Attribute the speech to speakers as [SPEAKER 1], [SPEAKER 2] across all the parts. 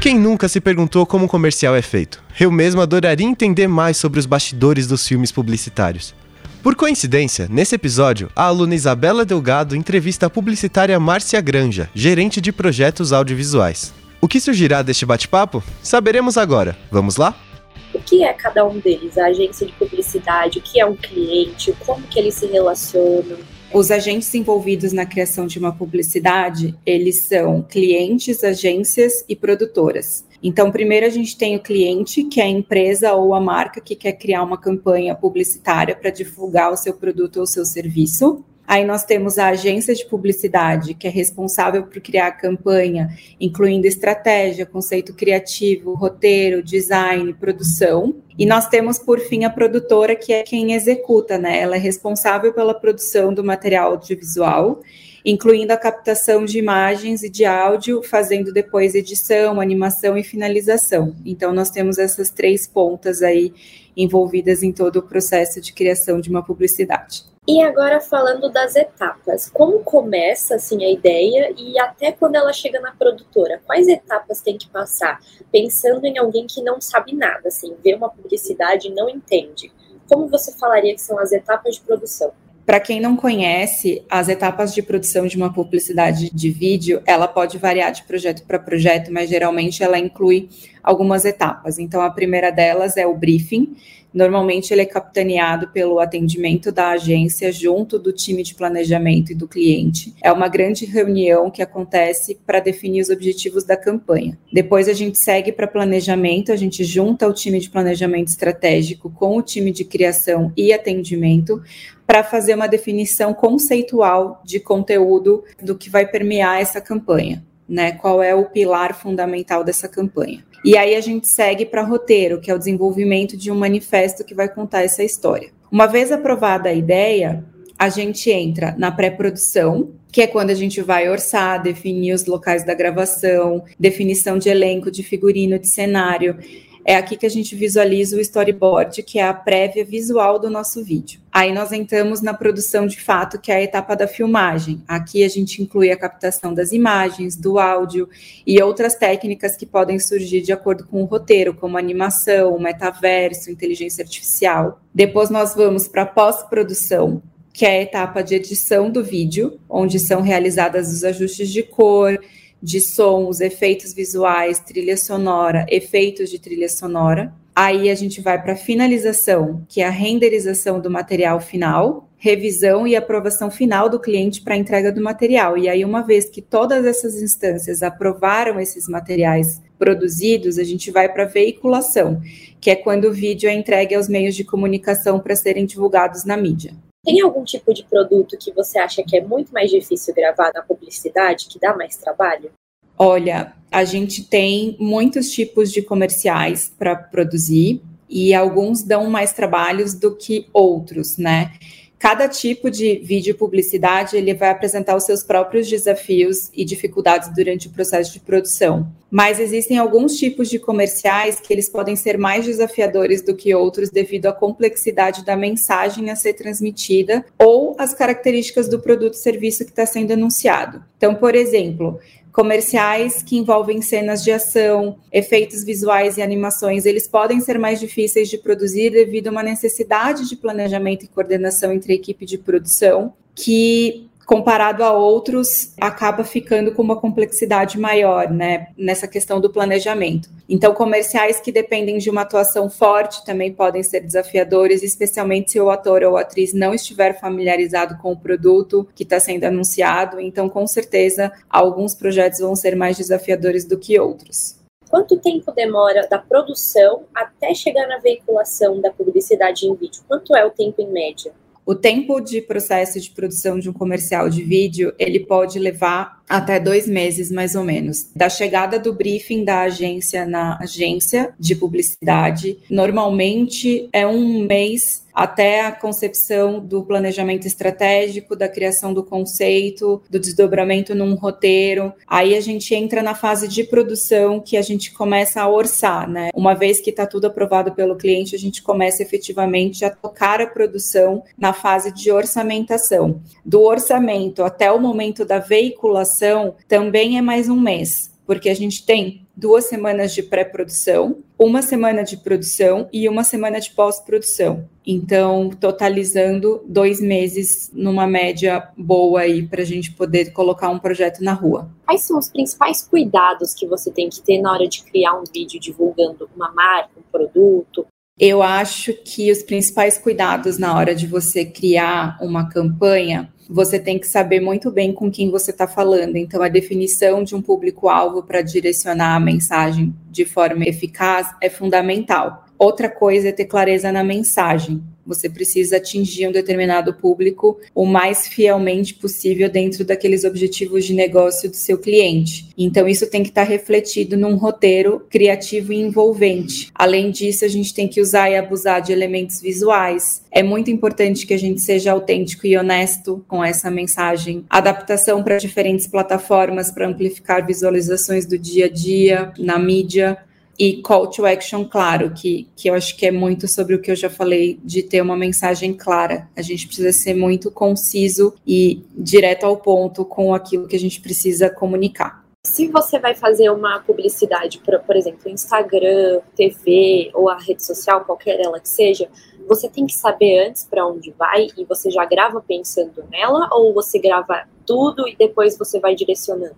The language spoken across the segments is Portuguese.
[SPEAKER 1] Quem nunca se perguntou como um comercial é feito? Eu mesmo adoraria entender mais sobre os bastidores dos filmes publicitários. Por coincidência, nesse episódio, a aluna Isabela Delgado entrevista a publicitária Márcia Granja, gerente de projetos audiovisuais. O que surgirá deste bate-papo? Saberemos agora. Vamos lá?
[SPEAKER 2] O que é cada um deles? A agência de publicidade, o que é um cliente, como que eles se relacionam?
[SPEAKER 3] Os agentes envolvidos na criação de uma publicidade, eles são clientes, agências e produtoras. Então, primeiro a gente tem o cliente, que é a empresa ou a marca que quer criar uma campanha publicitária para divulgar o seu produto ou seu serviço. Aí nós temos a agência de publicidade, que é responsável por criar a campanha, incluindo estratégia, conceito criativo, roteiro, design, produção. E nós temos, por fim, a produtora, que é quem executa, né? Ela é responsável pela produção do material audiovisual, incluindo a captação de imagens e de áudio, fazendo depois edição, animação e finalização. Então, nós temos essas três pontas aí envolvidas em todo o processo de criação de uma publicidade.
[SPEAKER 2] E agora falando das etapas, como começa assim a ideia e até quando ela chega na produtora, quais etapas tem que passar? Pensando em alguém que não sabe nada, assim, vê uma publicidade e não entende. Como você falaria que são as etapas de produção?
[SPEAKER 3] Para quem não conhece, as etapas de produção de uma publicidade de vídeo, ela pode variar de projeto para projeto, mas geralmente ela inclui algumas etapas. Então, a primeira delas é o briefing, Normalmente ele é capitaneado pelo atendimento da agência junto do time de planejamento e do cliente. É uma grande reunião que acontece para definir os objetivos da campanha. Depois a gente segue para planejamento, a gente junta o time de planejamento estratégico com o time de criação e atendimento para fazer uma definição conceitual de conteúdo do que vai permear essa campanha. Né, qual é o pilar fundamental dessa campanha. E aí a gente segue para roteiro, que é o desenvolvimento de um manifesto que vai contar essa história. Uma vez aprovada a ideia, a gente entra na pré-produção, que é quando a gente vai orçar, definir os locais da gravação, definição de elenco, de figurino, de cenário. É aqui que a gente visualiza o storyboard, que é a prévia visual do nosso vídeo. Aí nós entramos na produção de fato, que é a etapa da filmagem. Aqui a gente inclui a captação das imagens, do áudio e outras técnicas que podem surgir de acordo com o roteiro, como animação, metaverso, inteligência artificial. Depois nós vamos para a pós-produção, que é a etapa de edição do vídeo, onde são realizadas os ajustes de cor, de som, os efeitos visuais, trilha sonora, efeitos de trilha sonora. Aí a gente vai para finalização, que é a renderização do material final, revisão e aprovação final do cliente para entrega do material. E aí, uma vez que todas essas instâncias aprovaram esses materiais produzidos, a gente vai para a veiculação, que é quando o vídeo é entregue aos meios de comunicação para serem divulgados na mídia.
[SPEAKER 2] Tem algum tipo de produto que você acha que é muito mais difícil gravar na publicidade, que dá mais trabalho?
[SPEAKER 3] Olha, a gente tem muitos tipos de comerciais para produzir e alguns dão mais trabalhos do que outros, né? Cada tipo de vídeo publicidade ele vai apresentar os seus próprios desafios e dificuldades durante o processo de produção. Mas existem alguns tipos de comerciais que eles podem ser mais desafiadores do que outros devido à complexidade da mensagem a ser transmitida ou as características do produto ou serviço que está sendo anunciado. Então, por exemplo, comerciais que envolvem cenas de ação, efeitos visuais e animações, eles podem ser mais difíceis de produzir devido a uma necessidade de planejamento e coordenação entre a equipe de produção, que comparado a outros, acaba ficando com uma complexidade maior, né, nessa questão do planejamento. Então, comerciais que dependem de uma atuação forte também podem ser desafiadores, especialmente se o ator ou atriz não estiver familiarizado com o produto que está sendo anunciado. Então, com certeza, alguns projetos vão ser mais desafiadores do que outros.
[SPEAKER 2] Quanto tempo demora da produção até chegar na veiculação da publicidade em vídeo? Quanto é o tempo em média?
[SPEAKER 3] O tempo de processo de produção de um comercial de vídeo, ele pode levar até dois meses, mais ou menos. Da chegada do briefing da agência na agência de publicidade, normalmente é um mês até a concepção do planejamento estratégico, da criação do conceito, do desdobramento num roteiro. Aí a gente entra na fase de produção que a gente começa a orçar, né? Uma vez que está tudo aprovado pelo cliente, a gente começa efetivamente a tocar a produção na fase de orçamentação. Do orçamento até o momento da veiculação também é mais um mês porque a gente tem duas semanas de pré-produção, uma semana de produção e uma semana de pós-produção. Então, totalizando dois meses numa média boa aí para a gente poder colocar um projeto na rua.
[SPEAKER 2] Quais são os principais cuidados que você tem que ter na hora de criar um vídeo divulgando uma marca, um produto?
[SPEAKER 3] Eu acho que os principais cuidados na hora de você criar uma campanha você tem que saber muito bem com quem você está falando. Então, a definição de um público-alvo para direcionar a mensagem de forma eficaz é fundamental. Outra coisa é ter clareza na mensagem. Você precisa atingir um determinado público o mais fielmente possível dentro daqueles objetivos de negócio do seu cliente. Então, isso tem que estar refletido num roteiro criativo e envolvente. Além disso, a gente tem que usar e abusar de elementos visuais. É muito importante que a gente seja autêntico e honesto com essa mensagem. Adaptação para diferentes plataformas para amplificar visualizações do dia a dia na mídia e call to action claro, que, que eu acho que é muito sobre o que eu já falei, de ter uma mensagem clara. A gente precisa ser muito conciso e direto ao ponto com aquilo que a gente precisa comunicar.
[SPEAKER 2] Se você vai fazer uma publicidade para, por exemplo, Instagram, TV ou a rede social, qualquer ela que seja, você tem que saber antes para onde vai e você já grava pensando nela ou você grava tudo e depois você vai direcionando?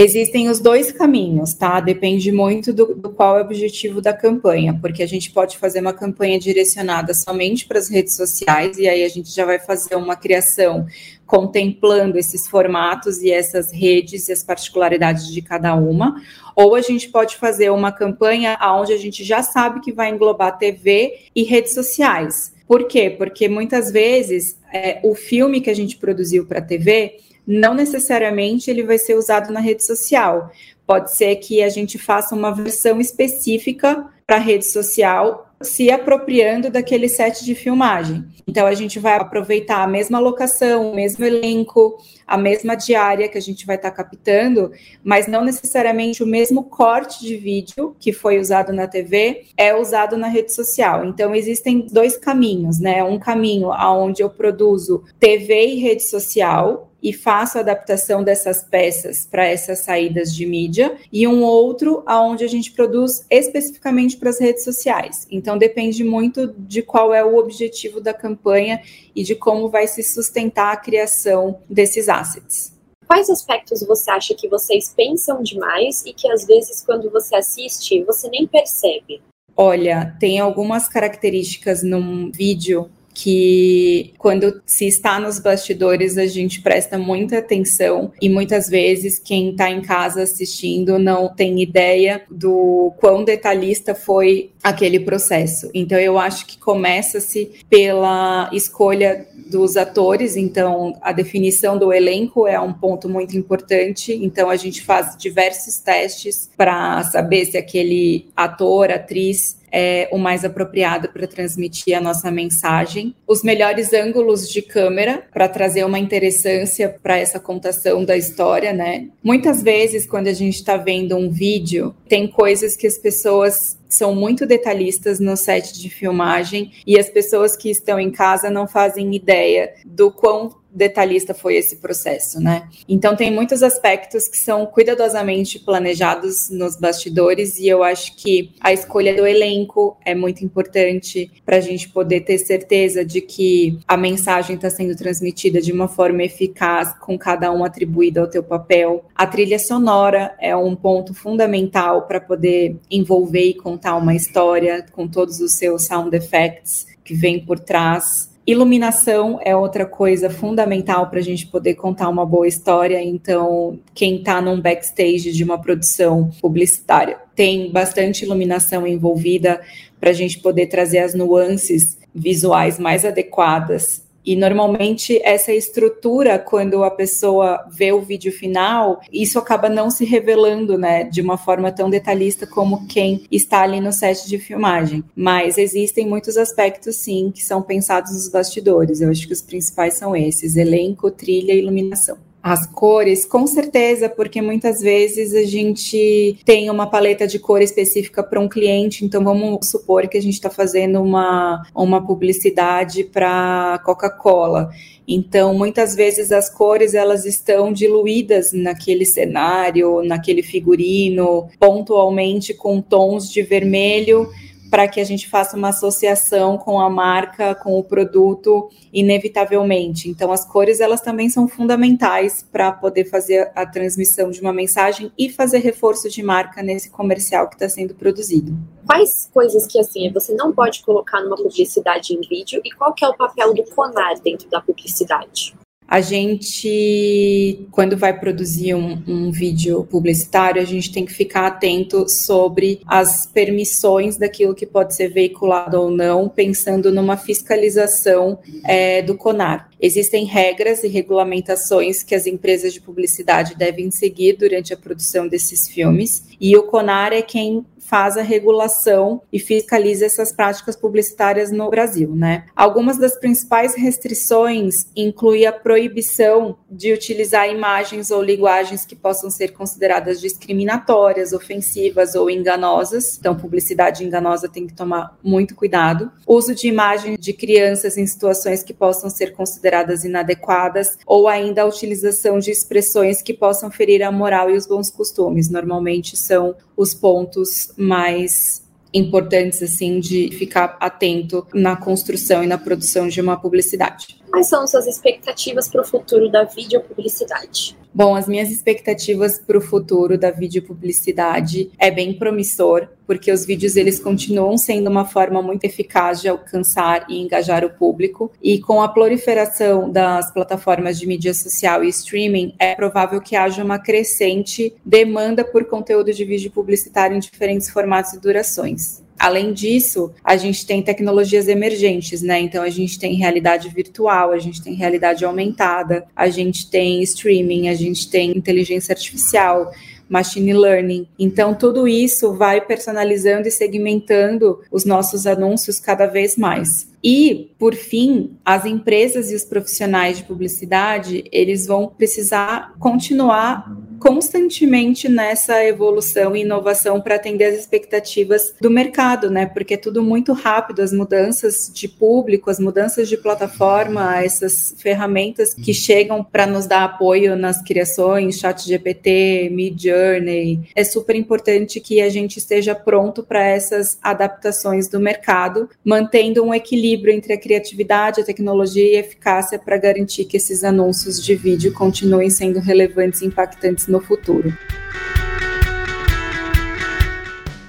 [SPEAKER 3] Existem os dois caminhos, tá? Depende muito do, do, qual é o objetivo da campanha, porque a gente pode fazer uma campanha direcionada somente para as redes sociais, e aí a gente já vai fazer uma criação contemplando esses formatos e essas redes e as particularidades de cada uma, ou a gente pode fazer uma campanha onde a gente já sabe que vai englobar TV e redes sociais. Por quê? Porque muitas vezes é, o filme que a gente produziu para TV não necessariamente ele vai ser usado na rede social. Pode ser que a gente faça uma versão específica para a rede social se apropriando daquele set de filmagem. Então a gente vai aproveitar a mesma locação, o mesmo elenco, a mesma diária que a gente vai estar tá captando, mas não necessariamente o mesmo corte de vídeo que foi usado na TV é usado na rede social. Então existem dois caminhos, né? Um caminho aonde eu produzo TV e rede social, e faço a adaptação dessas peças para essas saídas de mídia, e um outro aonde a gente produz especificamente para as redes sociais. Então depende muito de qual é o objetivo da campanha e de como vai se sustentar a criação desses assets.
[SPEAKER 2] Quais aspectos você acha que vocês pensam demais e que às vezes quando você assiste você nem percebe?
[SPEAKER 3] Olha, tem algumas características num vídeo que quando se está nos bastidores a gente presta muita atenção e muitas vezes quem está em casa assistindo não tem ideia do quão detalhista foi aquele processo. Então eu acho que começa-se pela escolha dos atores, então a definição do elenco é um ponto muito importante. Então a gente faz diversos testes para saber se aquele ator, atriz é o mais apropriado para transmitir a nossa mensagem. Os melhores ângulos de câmera para trazer uma interessância para essa contação da história, né? Muitas vezes, quando a gente está vendo um vídeo, tem coisas que as pessoas são muito detalhistas no set de filmagem e as pessoas que estão em casa não fazem ideia do quão detalhista foi esse processo, né? Então tem muitos aspectos que são cuidadosamente planejados nos bastidores e eu acho que a escolha do elenco é muito importante para a gente poder ter certeza de que a mensagem está sendo transmitida de uma forma eficaz, com cada um atribuído ao teu papel. A trilha sonora é um ponto fundamental para poder envolver e contar uma história com todos os seus sound effects que vem por trás. Iluminação é outra coisa fundamental para a gente poder contar uma boa história. Então, quem está num backstage de uma produção publicitária tem bastante iluminação envolvida para a gente poder trazer as nuances visuais mais adequadas E normalmente essa estrutura, quando a pessoa vê o vídeo final, isso acaba não se revelando, né, de uma forma tão detalhista como quem está ali no set de filmagem. Mas existem muitos aspectos, sim, que são pensados nos bastidores. Eu acho que os principais são esses: elenco, trilha e iluminação. As cores, com certeza, porque muitas vezes a gente tem uma paleta de cor específica para um cliente, então vamos supor que a gente está fazendo uma, uma publicidade para Coca-Cola. Então, muitas vezes as cores elas estão diluídas naquele cenário, naquele figurino, pontualmente com tons de vermelho para que a gente faça uma associação com a marca, com o produto, inevitavelmente. Então, as cores elas também são fundamentais para poder fazer a transmissão de uma mensagem e fazer reforço de marca nesse comercial que está sendo produzido.
[SPEAKER 2] Quais coisas que assim você não pode colocar numa publicidade em vídeo e qual que é o papel do Conar dentro da publicidade?
[SPEAKER 3] A gente, quando vai produzir um, um, vídeo publicitário, a gente tem que ficar atento sobre as permissões daquilo que pode ser veiculado ou não, pensando numa fiscalização é, do CONAR. Existem regras e regulamentações que as empresas de publicidade devem seguir durante a produção desses filmes, e o CONAR é quem faz a regulação e fiscaliza essas práticas publicitárias no Brasil, né? Algumas das principais restrições incluem a proibição de utilizar imagens ou linguagens que possam ser consideradas discriminatórias, ofensivas ou enganosas. Então, publicidade enganosa tem que tomar muito cuidado. Uso de imagens de crianças em situações que possam ser consideradas inadequadas ou ainda a utilização de expressões que possam ferir a moral e os bons costumes. Normalmente são os pontos mais importantes assim de ficar atento na construção e na produção de uma publicidade.
[SPEAKER 2] Quais são suas expectativas para o futuro da videopublicidade?
[SPEAKER 3] Bom, as minhas expectativas para o futuro da videopublicidade é bem promissor, porque os vídeos eles continuam sendo uma forma muito eficaz de alcançar e engajar o público, e com a proliferação das plataformas de mídia social e streaming, é provável que haja uma crescente demanda por conteúdo de vídeo publicitário em diferentes formatos e durações. Além disso, a gente tem tecnologias emergentes, né? Então a gente tem realidade virtual, a gente tem realidade aumentada, a gente tem streaming, a gente tem inteligência artificial, machine learning. Então tudo isso vai personalizando e segmentando os nossos anúncios cada vez mais. E, por fim, as empresas e os profissionais de publicidade, eles vão precisar continuar constantemente nessa evolução e inovação para atender as expectativas do mercado, né? Porque é tudo muito rápido, as mudanças de público, as mudanças de plataforma, essas ferramentas que chegam para nos dar apoio nas criações, Chat GPT, Mid Journey. É super importante que a gente esteja pronto para essas adaptações do mercado, mantendo um equilíbrio entre a criatividade, a tecnologia e a eficácia para garantir que esses anúncios de vídeo continuem sendo relevantes e impactantes no futuro.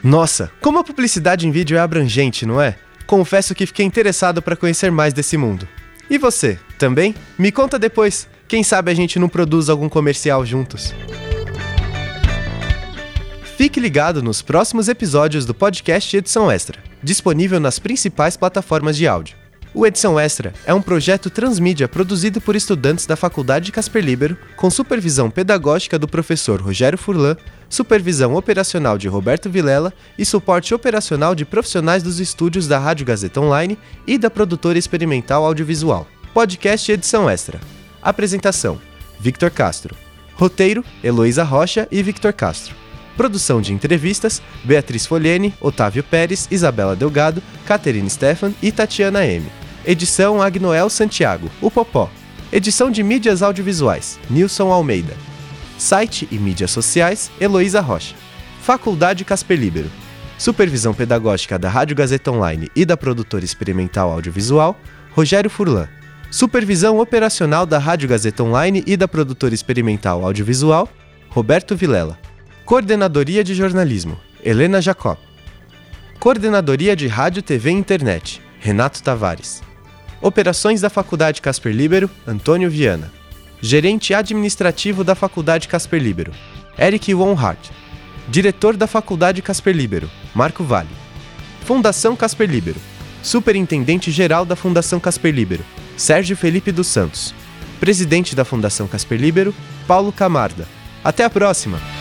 [SPEAKER 1] Nossa, como a publicidade em vídeo é abrangente, não é? Confesso que fiquei interessado para conhecer mais desse mundo. E você, também? Me conta depois. Quem sabe a gente não produz algum comercial juntos. Fique ligado nos próximos episódios do podcast Edição Extra, disponível nas principais plataformas de áudio. O Edição Extra é um projeto transmídia produzido por estudantes da Faculdade Casper Libero, com supervisão pedagógica do professor Rogério Furlan, supervisão operacional de Roberto Vilela e suporte operacional de profissionais dos estúdios da Rádio Gazeta Online e da produtora experimental audiovisual. Podcast Edição Extra. Apresentação: Victor Castro. Roteiro: Heloísa Rocha e Victor Castro. Produção de entrevistas: Beatriz Folhene, Otávio Pérez, Isabela Delgado, Caterine Stefan e Tatiana M. Edição Agnoel Santiago, o Popó. Edição de mídias audiovisuais: Nilson Almeida. Site e mídias sociais: Heloísa Rocha. Faculdade Casper Libero. Supervisão pedagógica da Rádio Gazeta Online e da produtora experimental audiovisual: Rogério Furlan. Supervisão operacional da Rádio Gazeta Online e da produtora experimental audiovisual: Roberto Vilela. Coordenadoria de Jornalismo, Helena Jacob. Coordenadoria de Rádio, TV e Internet, Renato Tavares. Operações da Faculdade Casper Libero, Antônio Viana. Gerente Administrativo da Faculdade Casper Libero, Eric Von Hart. Diretor da Faculdade Casper Libero, Marco Vale. Fundação Casper Libero. Superintendente Geral da Fundação Casper Libero, Sérgio Felipe dos Santos. Presidente da Fundação Casper Libero, Paulo Camarda. Até a próxima!